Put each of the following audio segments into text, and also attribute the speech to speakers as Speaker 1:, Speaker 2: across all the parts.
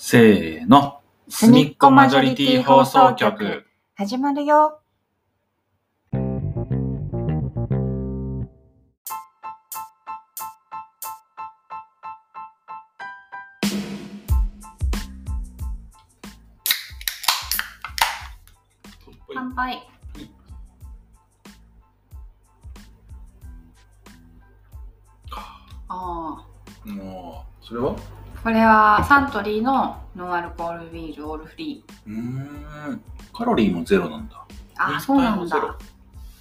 Speaker 1: せーの。すみっこマジョリティ放送局。
Speaker 2: 始まるよ。これはサントリーのノンアルコールビールオールフリ
Speaker 1: うーん。カロリーもゼロなんだ。
Speaker 2: ー。あ、そうなんだ。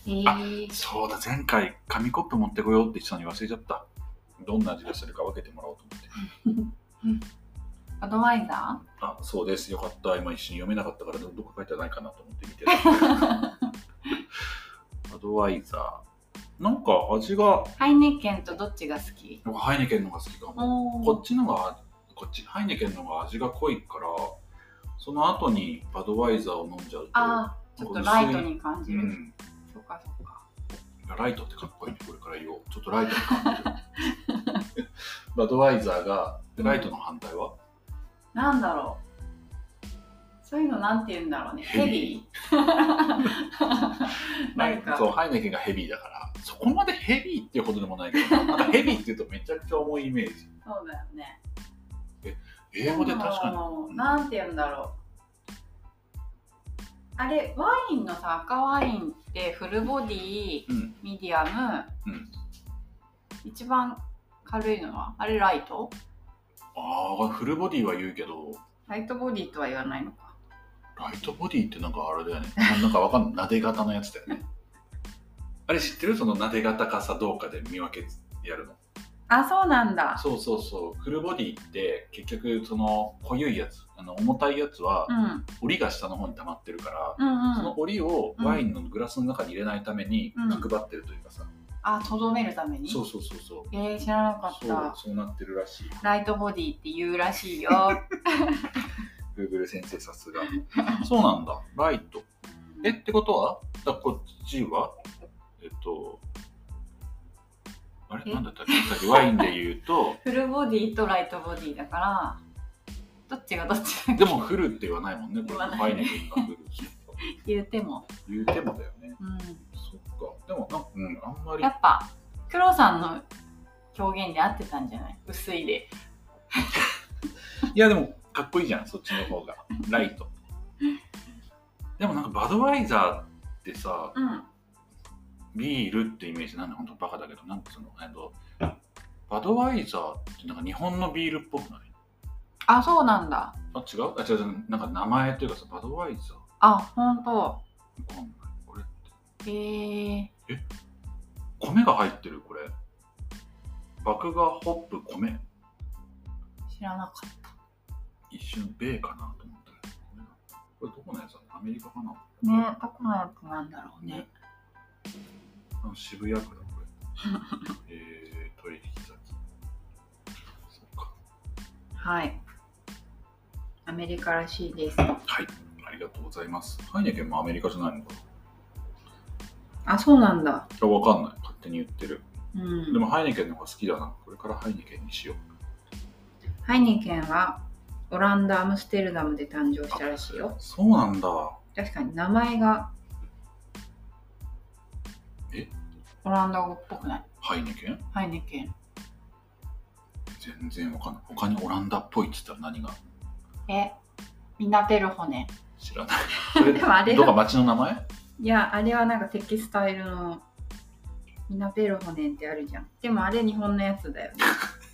Speaker 2: えー、
Speaker 1: そうだ、前回紙コップ持ってこようって言ってたのに忘れちゃった。どんな味がするか分けてもらおうと思って。
Speaker 2: アドバイザ
Speaker 1: あ、そうです。よかった。今一瞬読めなかったから、どどこ書いてないかなと思って見てた。アドワイザー。なんか味が、
Speaker 2: ー。ハイネケンとどっちが好き？
Speaker 1: 僕ハイネケンのが好きかも。
Speaker 2: お
Speaker 1: こっちのが、こっち、ハイネケンのが味が濃いから、その後にバドワイザーを飲んじゃうと、
Speaker 2: あー、ちょっとライトに感じる。
Speaker 1: うん、
Speaker 2: そうかそうか。
Speaker 1: ライトってかっこいいね、これから言おう。ちょっとライトに感じる。バドワイザーが、でライトの反対は、
Speaker 2: なんだろう。そういうのなんて言うんだろうね。
Speaker 1: ヘビ
Speaker 2: ー なんか
Speaker 1: そう、ハイネケンがヘビーだから、そこまでヘビーっていうほどでもないけど、なんかヘビーって言うとめちゃくちゃ重いイメージ。
Speaker 2: そうだよね。
Speaker 1: 英語で確かに。
Speaker 2: なんて言うんだろう。あれ、ワインのさ、赤ワインってフルボディ、
Speaker 1: うん、
Speaker 2: ミディアム、
Speaker 1: うん。
Speaker 2: 一番軽いのは？あれライト？
Speaker 1: ああ、フルボディは言うけど、
Speaker 2: ライトボディとは言わないのか。
Speaker 1: ライトボディってなんかあれだよね。ななんかわかんない。なで型のやつだよね。あれ知ってる？そのなで型かさどうかで見分けやるの。
Speaker 2: あ、そうなんだ。
Speaker 1: そうそうそう。フルボディって結局その濃ゆいやつ、あの重たいやつは
Speaker 2: うん。
Speaker 1: 折りが下の方に溜まってるから、
Speaker 2: うんうん。
Speaker 1: その折りをワインのグラスの中に入れないために
Speaker 2: うん
Speaker 1: 角張ってるというかさ。
Speaker 2: あ、とどめるために？
Speaker 1: そうそうそうそう。
Speaker 2: えー、知らなかっ
Speaker 1: そう
Speaker 2: た。
Speaker 1: そうなってるらしい。
Speaker 2: ライトボディって言うらしいよ。
Speaker 1: Google 先生さすが。そうなんだ。ライト。えってことは？だこっちは？えっと、あれ？
Speaker 2: え？
Speaker 1: なんだったっけ？さっきワインで言うと、
Speaker 2: フルボディとライトボディだから、どっちがどっち
Speaker 1: でもフルって言わないもんね、これ。イネケンがフル。
Speaker 2: 言うても。
Speaker 1: 言うてもだよね。
Speaker 2: うん。
Speaker 1: そっか。でもなんか、うん、あんまり
Speaker 2: や。っぱ黒さんの表現で合ってたんじゃない？薄いで
Speaker 1: いや、でもかっこいいじゃん、そっちの方が。ライト。でもなんかバドワイザーってさ、
Speaker 2: うん
Speaker 1: ビールってイメージなんで本当バカだけど、なんかその、えっと、バドワイザーってなんか日本のビールっぽくない？
Speaker 2: あそうなんだ。
Speaker 1: あ、違う？あ、違う違う、なんか名前っていうかさ、バドワイザー。
Speaker 2: あほんと
Speaker 1: わかんない。これって、
Speaker 2: へえ？
Speaker 1: 米が入ってるこれ？麦芽ホップ米？
Speaker 2: 知らなかった。
Speaker 1: 一瞬米かなと思ったけど、これどこのやつだ？アメリカかな？
Speaker 2: ねどこのやつなんだろうね
Speaker 1: あ渋谷区だ、これ。えー、取引先。そっか。
Speaker 2: はいアメリカらしいです
Speaker 1: はい。ありがとうございます。ハイネケンもアメリカじゃないのか
Speaker 2: あそうなんだ
Speaker 1: ないや、わかんない。勝手に言ってる。
Speaker 2: うん
Speaker 1: でもハイネケンの方が好きだな。これからハイネケンにしよう。
Speaker 2: ハイネケンはオランダ・アムステルダムで誕生したらしいよ
Speaker 1: そうなんだ。
Speaker 2: 確かに名前がオランダ語っぽくない？
Speaker 1: ハイネケン？
Speaker 2: ハイネケン。
Speaker 1: 全然わかんない。他にオランダっぽいって言ったら何が？
Speaker 2: えミナペルホネ。
Speaker 1: 知らない。それ
Speaker 2: でもあれ
Speaker 1: どっか町の名前？
Speaker 2: いやあれはなんかテキスタイルのミナペルホネってあるじゃん。でもあれ日本のやつだよね。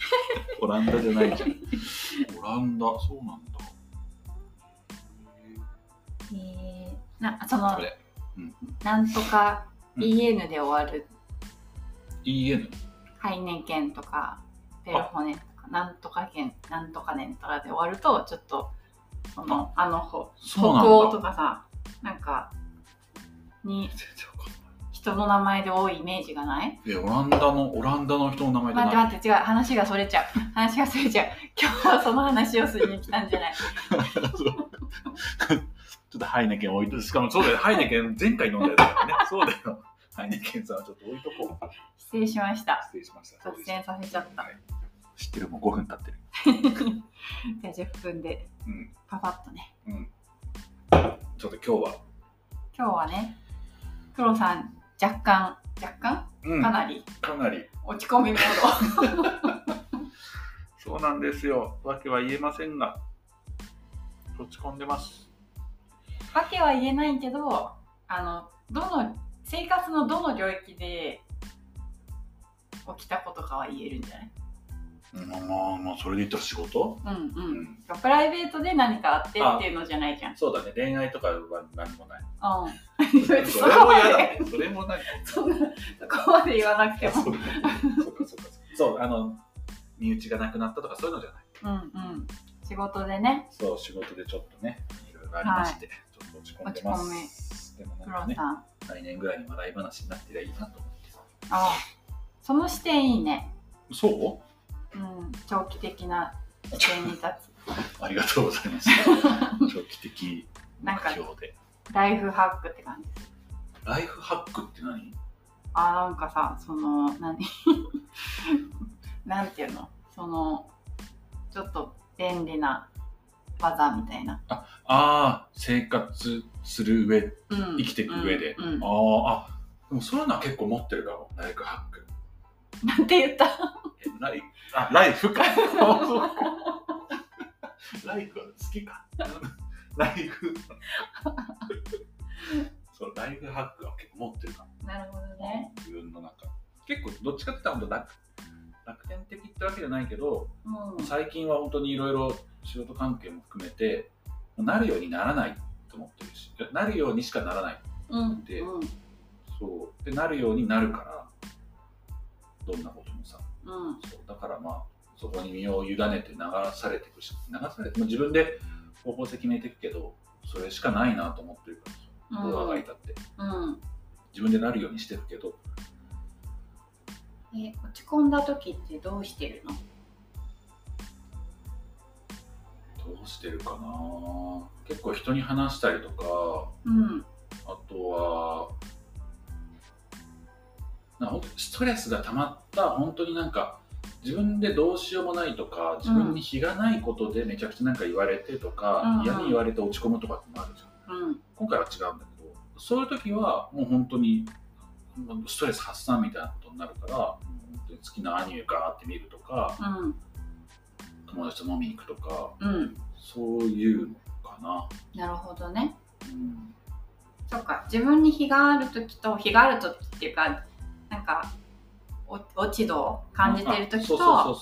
Speaker 1: オランダじゃないじゃん。オランダ、そうなんだ。
Speaker 2: えー、なその
Speaker 1: これ、
Speaker 2: なんとか
Speaker 1: うん
Speaker 2: EN で終わる、
Speaker 1: EN。
Speaker 2: ハイネケンとかペルホネとかなんとか県なんとかねんとかで終わるとちょっとそのあ。のほ北欧とかさなんかに。人の名前で多いイメージがない？
Speaker 1: え、オランダの、オランダの人の名前
Speaker 2: 待って待って違う。話がそれちゃう。話がそれちゃう。今日はその話をするに来たんじゃない。
Speaker 1: ちょっとハイネケン置いとしかもそうだよ、ハイネケン前回飲んだやつだよね。そうだよ。ハイネケンさんはちょっと置い。とこう。
Speaker 2: 失礼しました
Speaker 1: 失礼しました。そう
Speaker 2: 脱線させちゃった
Speaker 1: はい。知ってるもう5分経ってる。
Speaker 2: じゃあ10分で
Speaker 1: うん
Speaker 2: パパッとね
Speaker 1: うんちょっと今日は
Speaker 2: 今日はね黒さん若干若干
Speaker 1: うん
Speaker 2: かなり
Speaker 1: かなり
Speaker 2: 落ち込みモード
Speaker 1: そうなんですよわけは言えませんが落ち込んでます
Speaker 2: わけは言えない。けどあのどの生活のどの領域で起きたことかは言えるんじゃない？
Speaker 1: まあまあまあそれで言ったら仕事？
Speaker 2: うんう
Speaker 1: うん。ん
Speaker 2: プライベートで何かあってっていうのじゃないじゃん。
Speaker 1: そうだね。恋愛とかは何もない。
Speaker 2: うん。そ
Speaker 1: それも嫌だねそれも何
Speaker 2: そんなそこまで言わなくても。
Speaker 1: そうか。そうか。そうか。そうあの身内がなくなったとか。そういうのじゃない
Speaker 2: うんうん。仕事でね、
Speaker 1: そう仕事でちょっとねいろいろありまして、ちょっと落ち込んでますでも
Speaker 2: 黒
Speaker 1: なんか。ね
Speaker 2: さん。
Speaker 1: 来年ぐらいに笑い話になってりゃいいなと思って
Speaker 2: ああ、その視点いいね。
Speaker 1: そ
Speaker 2: う？ん。長期的な視点に立つ。
Speaker 1: う ありがとうございます 長期的目標で
Speaker 2: ライフハックって感じ。
Speaker 1: ライフハックって何？
Speaker 2: あ、なんかさ、その、何？なんていうの？その、ちょっと便利な技みたいな。
Speaker 1: ああ生活する上
Speaker 2: うん。
Speaker 1: 生きていく上で、
Speaker 2: うんうん。
Speaker 1: あーあでもそういうのは結構持ってるかもライフハック。
Speaker 2: なんて言った？
Speaker 1: えライあライフか。ライフは好きか。ライフ。そうライフハックは結構持ってるかも。
Speaker 2: なるほどね。
Speaker 1: 自分の中。結構どっちかって言ったら本当楽楽天的ってわけじゃないけど
Speaker 2: うん。
Speaker 1: 最近は本当にいろいろ仕事関係も含めてなるようにならないと思ってるしなるようにしかならない
Speaker 2: うん。
Speaker 1: で
Speaker 2: うん。
Speaker 1: そうでなるようになるからどんなこともさ
Speaker 2: うん。
Speaker 1: そうだからまあそこに身を委ねて流されていくし流されて、まあ、自分で方向性決めていくけどそれしかないなと思ってるから
Speaker 2: うん
Speaker 1: どうあがいたって
Speaker 2: うん。
Speaker 1: 自分でなるようにしてるけど
Speaker 2: え、落ち込んだ時ってどうしてるの？
Speaker 1: どうしてるかな？結構人に話したりとか
Speaker 2: うん。
Speaker 1: あとはなストレスが溜まった本当になんか自分でどうしようもないとか自分に非がないことでめちゃくちゃなんか言われてとか、
Speaker 2: うん。うん
Speaker 1: 嫌に言われて落ち込むとかってもあるじゃん。
Speaker 2: うん。
Speaker 1: 今回は違うんだけどそういう時はもう本当にストレス発散みたいなことになるからもう本当に好きなアニメガーって見るとか
Speaker 2: うん。
Speaker 1: 友達と飲みに行くとか
Speaker 2: うん。
Speaker 1: そういうのかな、
Speaker 2: なるほどね。
Speaker 1: うん、
Speaker 2: そっか。自分に非がある時と、非がある時っていうか、なんか、お落ち度を感じてる時と、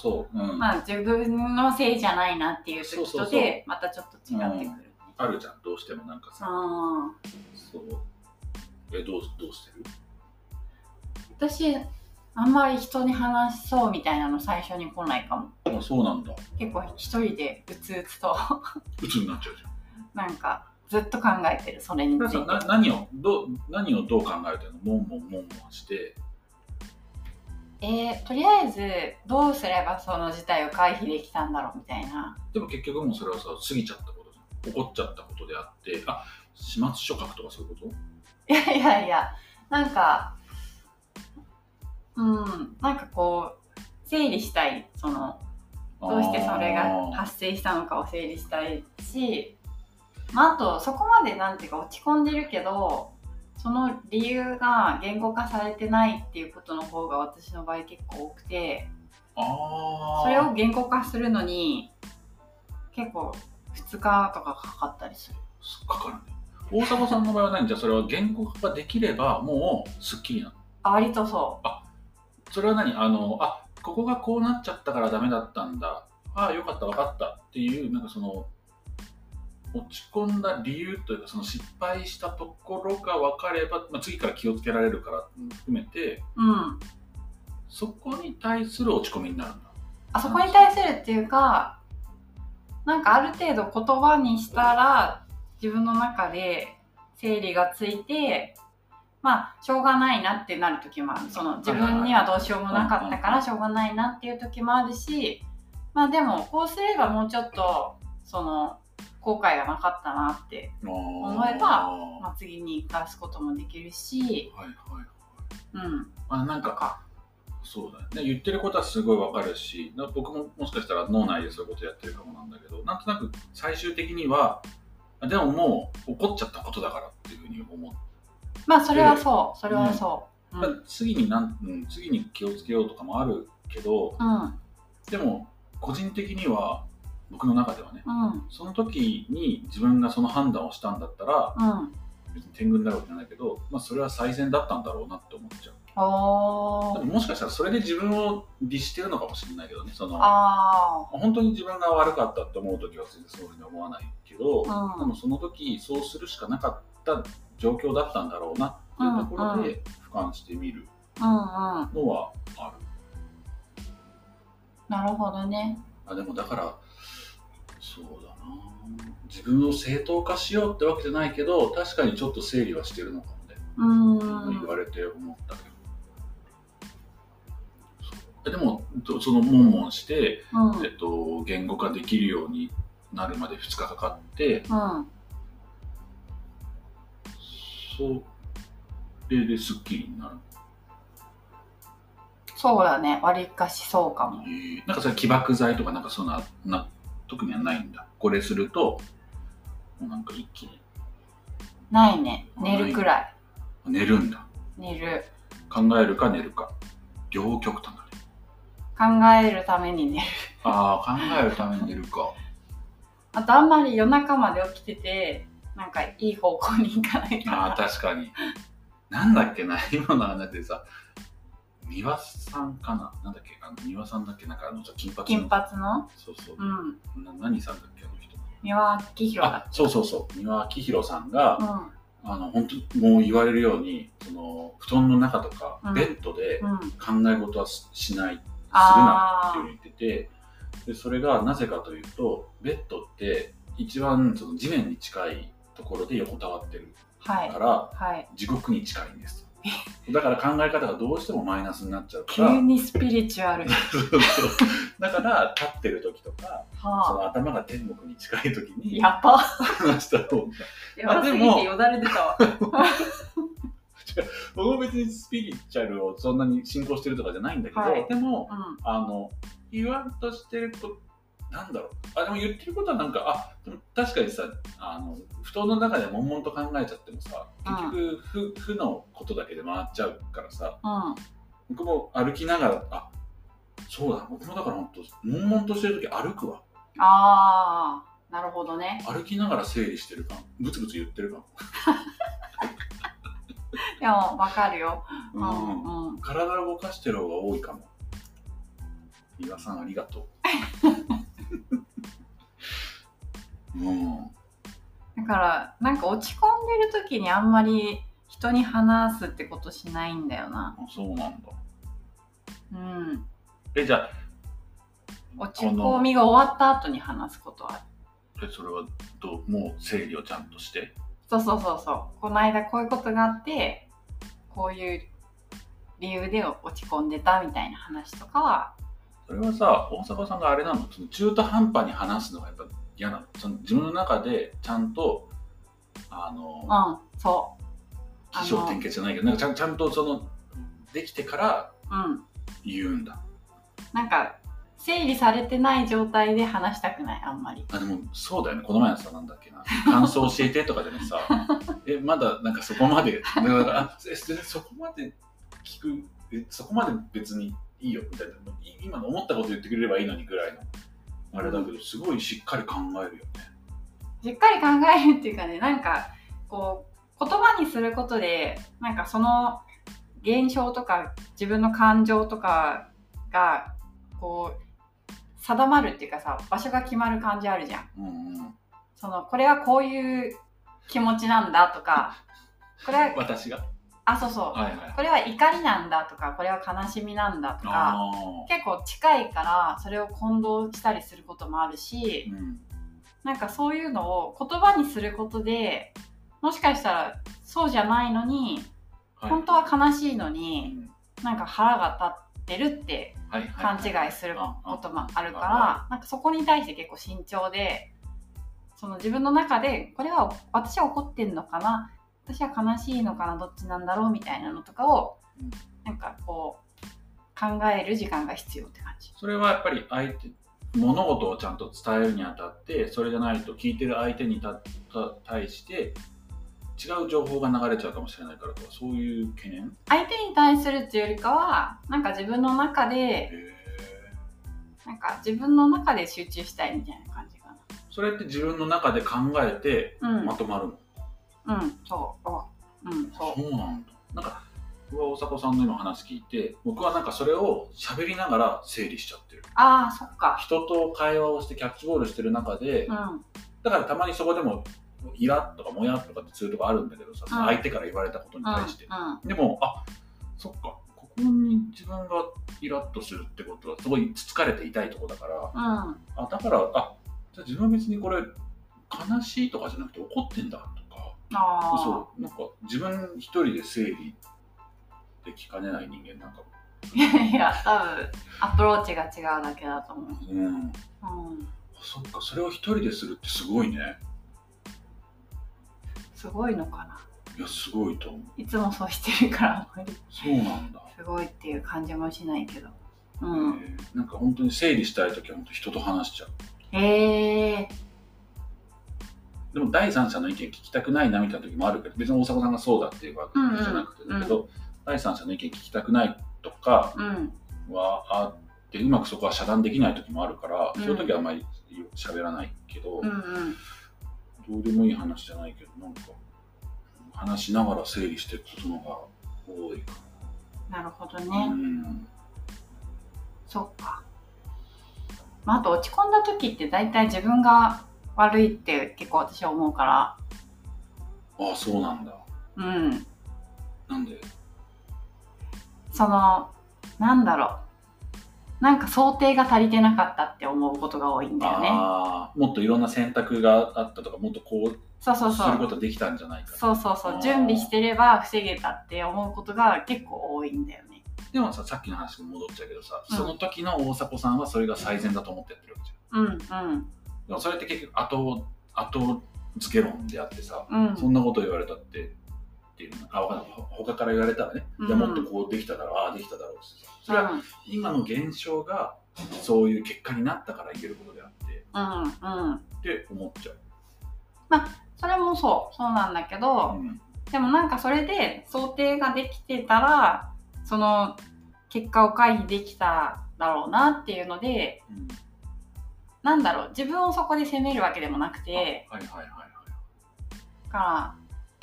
Speaker 2: 自分のせいじゃないなっていう時とで、またちょっと違ってくるね。
Speaker 1: あるじゃん。どうしてもなんかさ。
Speaker 2: あ
Speaker 1: そう。えどうどうしてる？
Speaker 2: ー私、あんまり人に話そうみたいなの最初に来ないかも。
Speaker 1: あそうなんだ。
Speaker 2: 結構一人でうつうつと、
Speaker 1: 鬱になっちゃうじゃん。
Speaker 2: なんかずっと考えてる、それについて。
Speaker 1: な何をどう何をどう考えてるの？モンモンモンモンして。
Speaker 2: えーとりあえずどうすればその事態を回避できたんだろうみたいな。
Speaker 1: でも結局もうそれはさ過ぎちゃったことじゃん。起こっちゃったことであって。あ始末書書くとかそういうこと？
Speaker 2: いやいやいや、なんか、うん、なんかこう、整理したい。その、どうしてそれが発生したのかを整理したいし、まあ、あと、そこまでなんていうか落ち込んでるけど、その理由が言語化されてないっていうことの方が私の場合結構多くて、それを言語化するのに結構2日とかかかったりする。
Speaker 1: かかるね大迫さんの場合は何？じゃあそれは言語化ができればもうすっきりなの？
Speaker 2: あ割とそう。
Speaker 1: それは何？あのあここがこうなっちゃったからダメだったんだ。ああよかった分かった。っていうなんかその落ち込んだ理由というかその失敗したところが分かれば、まあ、次から気をつけられるから含めて
Speaker 2: うん。
Speaker 1: そこに対する落ち込みになるんだ。
Speaker 2: あそこに対するっていうか、なんかある程度言葉にしたら自分の中で整理がついて、まあ、しょうがないなってなる時もある。その自分にはどうしようもなかったからしょうがないなっていう時もあるし、まあでもこうすればもうちょっと、その、後悔がなかったなって、
Speaker 1: 思
Speaker 2: 思えばまあ、次に生かすこともできるし、
Speaker 1: はいはい
Speaker 2: うん。
Speaker 1: あなんか
Speaker 2: とか。
Speaker 1: そうだねで言ってることはすごいわかるしな僕ももしかしたら脳内でそういうことやってるかもなんだけどなんとなく最終的にはあでももう起こっちゃったことだからっていうふうに思って、
Speaker 2: まあそれはそう。それはそう、うん。
Speaker 1: まあ次になん、うん、次に気をつけようとかもあるけど
Speaker 2: うん。
Speaker 1: でも個人的には僕の中ではね
Speaker 2: うん。
Speaker 1: その時に自分がその判断をしたんだったら
Speaker 2: うん。
Speaker 1: 別に天狗になるわけじゃないけど、まあ、それは最善だったんだろうなって思っちゃう。
Speaker 2: おー。
Speaker 1: でももしかしたらそれで自分を律してるのかもしれないけどねその
Speaker 2: あ
Speaker 1: 本当に自分が悪かったって思う時は全然そういうふうに思わないけど、
Speaker 2: うん。
Speaker 1: でもその時そうするしかなかった状況だったんだろうなっていうところで俯瞰してみるのはある、
Speaker 2: なるほどね。
Speaker 1: あでもだからそうだな。自分を正当化しようってわけじゃないけど確かにちょっと整理はしてるのかもね、
Speaker 2: うーん。
Speaker 1: 言われて思ったけど。でもとその悶々して、
Speaker 2: うん。
Speaker 1: えっと、言語化できるようになるまで2日かかって
Speaker 2: うん
Speaker 1: それですっきりになる、
Speaker 2: そうだね。わりかしそうかも。
Speaker 1: えーなんかそれ起爆剤とかなんかそんなな特にはないんだ。これするともうなんか一気に。
Speaker 2: ないね。寝るくらい。
Speaker 1: 寝るんだ。
Speaker 2: 寝る。
Speaker 1: 考えるか寝るか。両極端だね。
Speaker 2: 考えるために寝る。
Speaker 1: ああ考えるために寝るか。
Speaker 2: あとあんまり夜中まで起きててなんかいい方向に行かないか
Speaker 1: ああ
Speaker 2: ら
Speaker 1: 確かに。なんだっけな今の話でさ三輪さんかな？なんだっけ？あの三輪さんだっけ？なんかあのさ金髪の。
Speaker 2: 金髪の？
Speaker 1: そうそう。
Speaker 2: う、ん。
Speaker 1: な何さんだっけ？あの人。
Speaker 2: 三輪明宏
Speaker 1: そうそうそう。三輪明宏さんが、
Speaker 2: うん。
Speaker 1: あの本当もう言われるようにその布団の中とか、
Speaker 2: うん。
Speaker 1: ベッドで
Speaker 2: うん。
Speaker 1: 考え事はししないするな
Speaker 2: あ
Speaker 1: って言っててでそれがなぜかというとベッドって一番その地面に近いところで横たわってる
Speaker 2: あはい。
Speaker 1: から、
Speaker 2: はい。
Speaker 1: 地獄に近いんです。だから考え方がどうしてもマイナスになっちゃうか
Speaker 2: 急
Speaker 1: ら
Speaker 2: にスピリチュアル
Speaker 1: だから立ってる時とかそ
Speaker 2: は
Speaker 1: の頭が天国に近い時
Speaker 2: あ
Speaker 1: に
Speaker 2: やっぱ。
Speaker 1: 話した方が。
Speaker 2: やばすぎてよだれ出たわ。
Speaker 1: 僕も別にスピリチュアルをそんなに信仰してるとかじゃないんだけど、
Speaker 2: はい。
Speaker 1: でも
Speaker 2: うん。
Speaker 1: あの言わんとしてることなんだろう。あでも言ってることはなんかあでも確かにさあの布団の中で悶々と考えちゃってもさ結局負,、負のことだけで回っちゃうからさ
Speaker 2: うん。
Speaker 1: 僕も歩きながらあそうだ僕もだから本当悶々としてる時歩くわ。
Speaker 2: ああなるほどね。
Speaker 1: 歩きながら整理してるかもブツブツ言ってるか
Speaker 2: でもわかるよ。う
Speaker 1: も、
Speaker 2: んうん。
Speaker 1: 体を動かしてる方が多いかも。伊賀さんありがとう うん。
Speaker 2: だからなんか落ち込んでる時にあんまり人に話すってことしないんだよな。
Speaker 1: あそうなんだ。
Speaker 2: うん。
Speaker 1: えじゃあ
Speaker 2: 落ち込みが終わった後に話すことは
Speaker 1: えそれはどうもう整理をちゃんとして？
Speaker 2: そうそうそうそう。この間こういうことがあってこういう理由で落ち込んでたみたいな話とかは
Speaker 1: それはさ大阪さんがあれなの？その中途半端に話すのがやっぱ嫌なの？その自分の中でちゃんとあの
Speaker 2: うんそ
Speaker 1: 起承転結じゃないけどなんかちゃんちゃんとそのできてから
Speaker 2: ううん。
Speaker 1: 言うんだ。
Speaker 2: なんか整理されてない状態で話したくないあんまり。
Speaker 1: あでもそうだよね。この前のさなんだっけな。感想教えてとかでもさ えまだなんかそこまで。だからあそこまで聞くえそこまで別にいいよみたいな。い今の思ったこと言ってくれればいいのにぐらいの。あれだけどすごいしっかり考えるよね。
Speaker 2: しっかり考えるっていうかねなんかこう言葉にすることでなんかその現象とか自分の感情とかがこう定まるっていうかさ場所が決まる感じあるじゃん。
Speaker 1: うんうん。
Speaker 2: そのこれはこういう気持ちなんだとかこれは
Speaker 1: 私が
Speaker 2: あそうそう。
Speaker 1: はいはい。
Speaker 2: これは怒りなんだとかこれは悲しみなんだとか
Speaker 1: あ
Speaker 2: 結構近いからそれを混同したりすることもあるし
Speaker 1: ーうん。
Speaker 2: なんかそういうのを言葉にすることでもしかしたらそうじゃないのに
Speaker 1: はい。
Speaker 2: 本当は悲しいの
Speaker 1: う
Speaker 2: に
Speaker 1: ん。
Speaker 2: なんか腹が立ってるって勘違いすることもあるからなんかそこに対して結構慎重でその自分の中でこれは私は怒ってんのかな私は悲しいのかなどっちなんだろうみたいなのとかを
Speaker 1: うん
Speaker 2: なんかこう考える時間が必要って感じ。
Speaker 1: それはやっぱり相手物事をちゃんと伝えるにあたってそれじゃないと聞いてる相手に対して違う情報が流れちゃうかもしれないからとかそういう懸念？
Speaker 2: 相手に対するっていうよりかはなんか自分の中で
Speaker 1: へ
Speaker 2: なんか自分の中で集中したいみたいな感じか
Speaker 1: それって自分の中で考えてまとまるの、
Speaker 2: うん、そう、うん、そう。
Speaker 1: そうなんだ。なんか僕は大迫さんの今話聞いて僕はなんかそれを喋りながら整理しちゃってる
Speaker 2: ああ、そっか。
Speaker 1: 人と会話をしてキャッチボールしてる中で、
Speaker 2: うん、
Speaker 1: だ。からたまにそこでもイラッとかモヤッとかってそういうとこあるんだ。けどさ、その相手から言われたことに、対して、
Speaker 2: うん、
Speaker 1: でもあそっかここに自分がイラッとするってことはすごいつつかれて痛いとこだ。から、あだ。からあじゃあ自分は別にこれ悲しいとかじゃなくて怒ってんだ。と
Speaker 2: ああ、
Speaker 1: そうなんか自分一人で整理できかねない人間なんかも。
Speaker 2: いや、多分アプローチが違うだけだと思う。
Speaker 1: うん。
Speaker 2: うん、
Speaker 1: そっかそれを一人でするってすごいね。
Speaker 2: すごいのかな。
Speaker 1: いやすごいと思う。
Speaker 2: いつもそうしてるから、あんまり。
Speaker 1: そうなんだ。
Speaker 2: すごいっていう感じもしないけど。うん。
Speaker 1: えーなんか本当に整理したい時は本当人と話しちゃう。
Speaker 2: へえ
Speaker 1: でも第三者の意見聞きたくないなみたいな時もあるけど別に大迫さんがそうだっていうわけじゃなくてだけど、第三者の意見聞きたくないとか
Speaker 2: うん、
Speaker 1: はあってうまくそこは遮断できない時もあるから、
Speaker 2: うん
Speaker 1: そういう時はあんまり喋らないけど、
Speaker 2: うん、うん。
Speaker 1: どうでもいい話じゃないけどなんか話しながら整理していくことのが多いな
Speaker 2: るほどね。
Speaker 1: うん
Speaker 2: そっか。まあ、あと落ち込んだ時って大体自分が悪いって結構私は思うから、
Speaker 1: ああそうなんだ
Speaker 2: うん。
Speaker 1: なんで？
Speaker 2: その、なんだろう。なんか想定が足りてなかったって思うことが多いんだよね。
Speaker 1: ああもっといろんな選択があったとかもっとこう
Speaker 2: そうそうそう。
Speaker 1: することできたんじゃないか
Speaker 2: そうそうそう。準備してれば防げたって思うことが結構多いんだよね。
Speaker 1: でもささっきの話に戻っちゃうけどさ、
Speaker 2: うん
Speaker 1: その時の大迫さんはそれが最善だと思ってやってるわけじゃん
Speaker 2: うんうん
Speaker 1: でもそれって結局後後付け論であってさ、
Speaker 2: うん。
Speaker 1: そんなこと言われたってっていうのあわかんない。ほ他から言われたらね、
Speaker 2: うん。
Speaker 1: いやもっとこうできただろうああできただろうってさ。それは今の現象がそういう結果になったから言えることであって
Speaker 2: うんうん。うん。
Speaker 1: って思っちゃう、
Speaker 2: それもそう、そうなんだけど、
Speaker 1: うん。
Speaker 2: でもなんかそれで想定ができてたら、その結果を回避できただろうなっていうので、
Speaker 1: うん
Speaker 2: なんだろう、自分をそこで責めるわけでもなくて、
Speaker 1: はいはいはいはい。
Speaker 2: だから、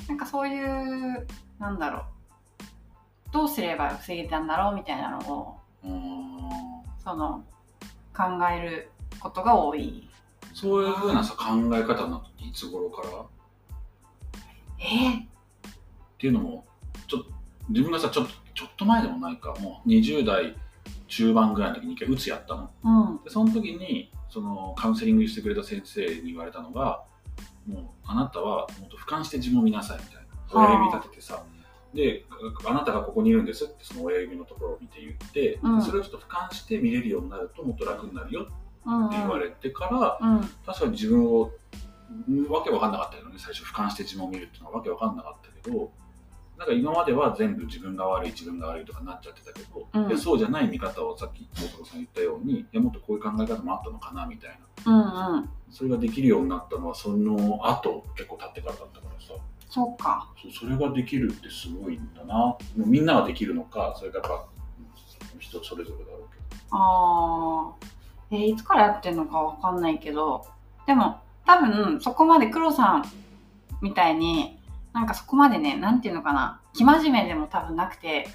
Speaker 2: なんかそういう、なんだろう、どうすれば防げたんだろうみたいなのを、
Speaker 1: うーん。
Speaker 2: その、考えることが多い。
Speaker 1: そういうふうなさ考え方になっていつ頃から？
Speaker 2: え？
Speaker 1: っていうのもちょ自分がさちょっとちょっと前でもないかもう20代中盤ぐらいの時に一回うつやったの。
Speaker 2: うん。
Speaker 1: でその時にそのカウンセリングしてくれた先生に言われたのがもうあなたはもっと俯瞰して自分を見なさいみたいな親指立ててさであなたがここにいるんですってその親指のところを見て言って、
Speaker 2: うん
Speaker 1: それをちょっと俯瞰して見れるようになるともっと楽になるよって
Speaker 2: うん。
Speaker 1: 言われてから、
Speaker 2: うん。
Speaker 1: 確かに自分をんわけわかんなかったけどね最初俯瞰して自分を見るっていうのはわけわかんなかったけどなんか今までは全部自分が悪い自分が悪いとかなっちゃってたけど、
Speaker 2: うん
Speaker 1: そうじゃない見方をさっき大迫さん言ったようにいやもっとこういう考え方もあったのかなみたいな
Speaker 2: うんうん。
Speaker 1: それができるようになったのはその後結構経ってからだったからさ
Speaker 2: そうか。
Speaker 1: そうそれができるってすごいんだなもうみんなができるのかそれからやっぱうん人それぞれだろうけど
Speaker 2: ああ。えーいつからやってんのかわかんないけど、でも多分そこまで黒さんみたいに、なんかそこまでね、なんていうのかな、生真面目でも多分なくて、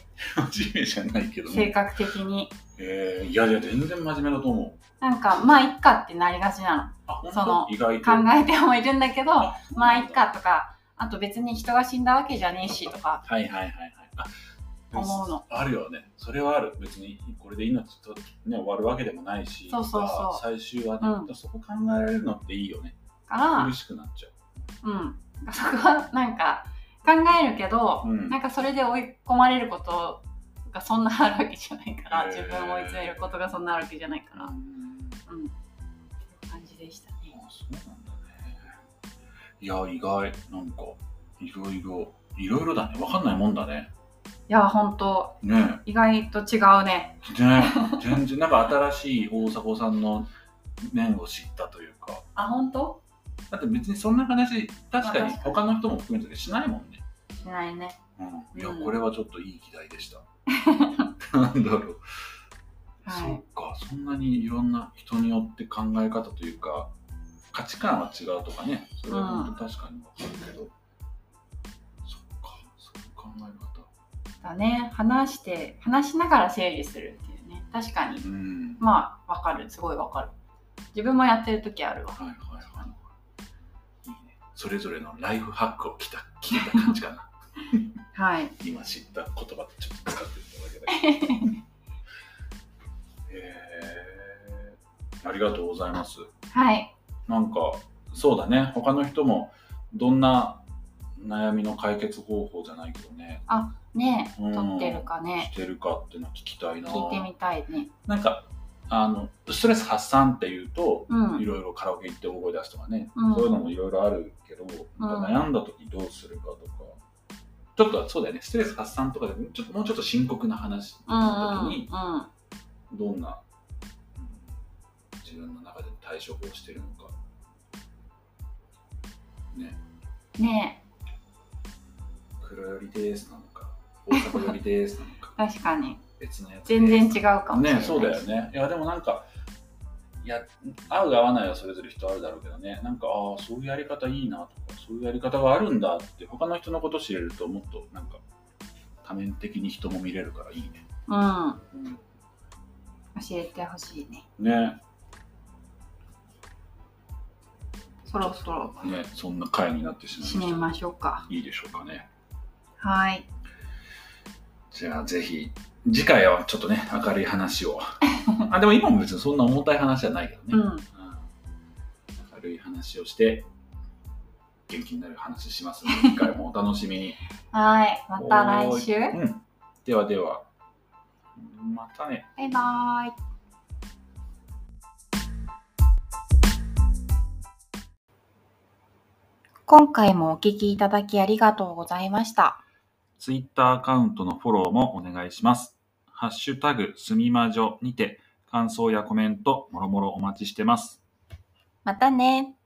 Speaker 1: 真面目じゃないけどね、
Speaker 2: 性格的に。
Speaker 1: えーいやいや全然真面目だと思う。
Speaker 2: なんか、まあ、いっかってなりがちな
Speaker 1: あ本
Speaker 2: その
Speaker 1: 当意外と？
Speaker 2: の。考えてもいるんだけど、
Speaker 1: あ
Speaker 2: まあ、いっかとか、あと別に人が死んだわけじゃねえしとか。
Speaker 1: はいはいはいはい。あ
Speaker 2: 思うの。
Speaker 1: あるよね。それはある。別にこれで命と、ね、終わるわけでもないし
Speaker 2: そうそうそう。
Speaker 1: 最終はね、
Speaker 2: うん。
Speaker 1: そこ考えられるのっていいよね。
Speaker 2: から
Speaker 1: 苦、しくなっちゃ
Speaker 2: うん。そこはなんか考えるけど、
Speaker 1: う、うん。
Speaker 2: なんかそれで追い込まれることがそんなあるわけじゃないから、自分を追い詰めることがそんなあるわけじゃないから、
Speaker 1: うん。
Speaker 2: うん。っていう感じでしたね。
Speaker 1: あそうなんだね。いや意外。なんかいろいろ。いろいろだね。わかんないもんだね。
Speaker 2: や本当
Speaker 1: ね。
Speaker 2: 意外と違うね。
Speaker 1: ね。全然なんか新しい大迫さんの面を知ったというか。
Speaker 2: あ本当
Speaker 1: だって別にそんな話確かに他の人も含めてしないもんね、
Speaker 2: しないね。
Speaker 1: うん、いや
Speaker 2: うん
Speaker 1: これはちょっといい議題でした。なんだろう、
Speaker 2: はい。
Speaker 1: そっか。そんなにいろんな人によって考え方というか価値観は違うとかね。それは本当確かに分かるけど、そっか。そういう考え方。
Speaker 2: だね。話して話しながら整理するっていうね。確かに。
Speaker 1: うん。
Speaker 2: まあわかる。すごいわかる。自分もやってる時あるわ。
Speaker 1: はいはいはいそれぞれのライフハックを聞いた聞いた感じかな。
Speaker 2: はい。
Speaker 1: 今知った言葉ちょっと使ってみただけだけど。へーありがとうございます。
Speaker 2: はい。
Speaker 1: なんかそうだね。他の人もどんな悩みの解決方法じゃないけどね。
Speaker 2: あね
Speaker 1: うん。
Speaker 2: え撮ってるかね。
Speaker 1: してるかっていうの聞きたいな。
Speaker 2: 聞いてみたいね。
Speaker 1: なんかあのストレス発散っていうと、
Speaker 2: うん。
Speaker 1: いろいろカラオケ行って大声出すとかね、
Speaker 2: うん。
Speaker 1: そういうのもいろいろあるけど、なん。か悩んだ時どうするかとか。ちょっとそうだよね。ストレス発散とかでちょっともうちょっと深刻な話の時に
Speaker 2: うん
Speaker 1: どんな、うん自分の中で対処法をしてるのか。ね。
Speaker 2: ね。
Speaker 1: 黒寄りですなのか大阪寄りですなのか。
Speaker 2: え確かに
Speaker 1: 別のやつ
Speaker 2: 全然違うかもしれない。
Speaker 1: ねそうだよね。いやでもなんかいや合う合わないはそれぞれ人あるだろうけどね。なんかああそういうやり方いいなとかそういうやり方があるんだって他の人のこと知れるともっとなんか多面的に人も見れるからいいね、
Speaker 2: うん。
Speaker 1: うん、
Speaker 2: 教えてほしいね。
Speaker 1: ね。
Speaker 2: そろそろ。
Speaker 1: ねそんな回になってしまいました。
Speaker 2: 締めましょうか。
Speaker 1: いいでしょうかね。
Speaker 2: はい。
Speaker 1: じゃあぜひ次回はちょっとね明るい話を。あでも今も別にそんな重たい話じゃないけどね、
Speaker 2: うん。
Speaker 1: うん。明るい話をして元気になる話しますので次回もお楽しみに、
Speaker 2: はいまた来週。
Speaker 1: うん、ではでは。またね。
Speaker 2: バイバイ。今回もお聞きいただきありがとうございました。
Speaker 1: ツイッターアカウントのフォローもお願いしますハッシュタグすみまじょにて感想やコメントもろもろお待ちしてます
Speaker 2: またね。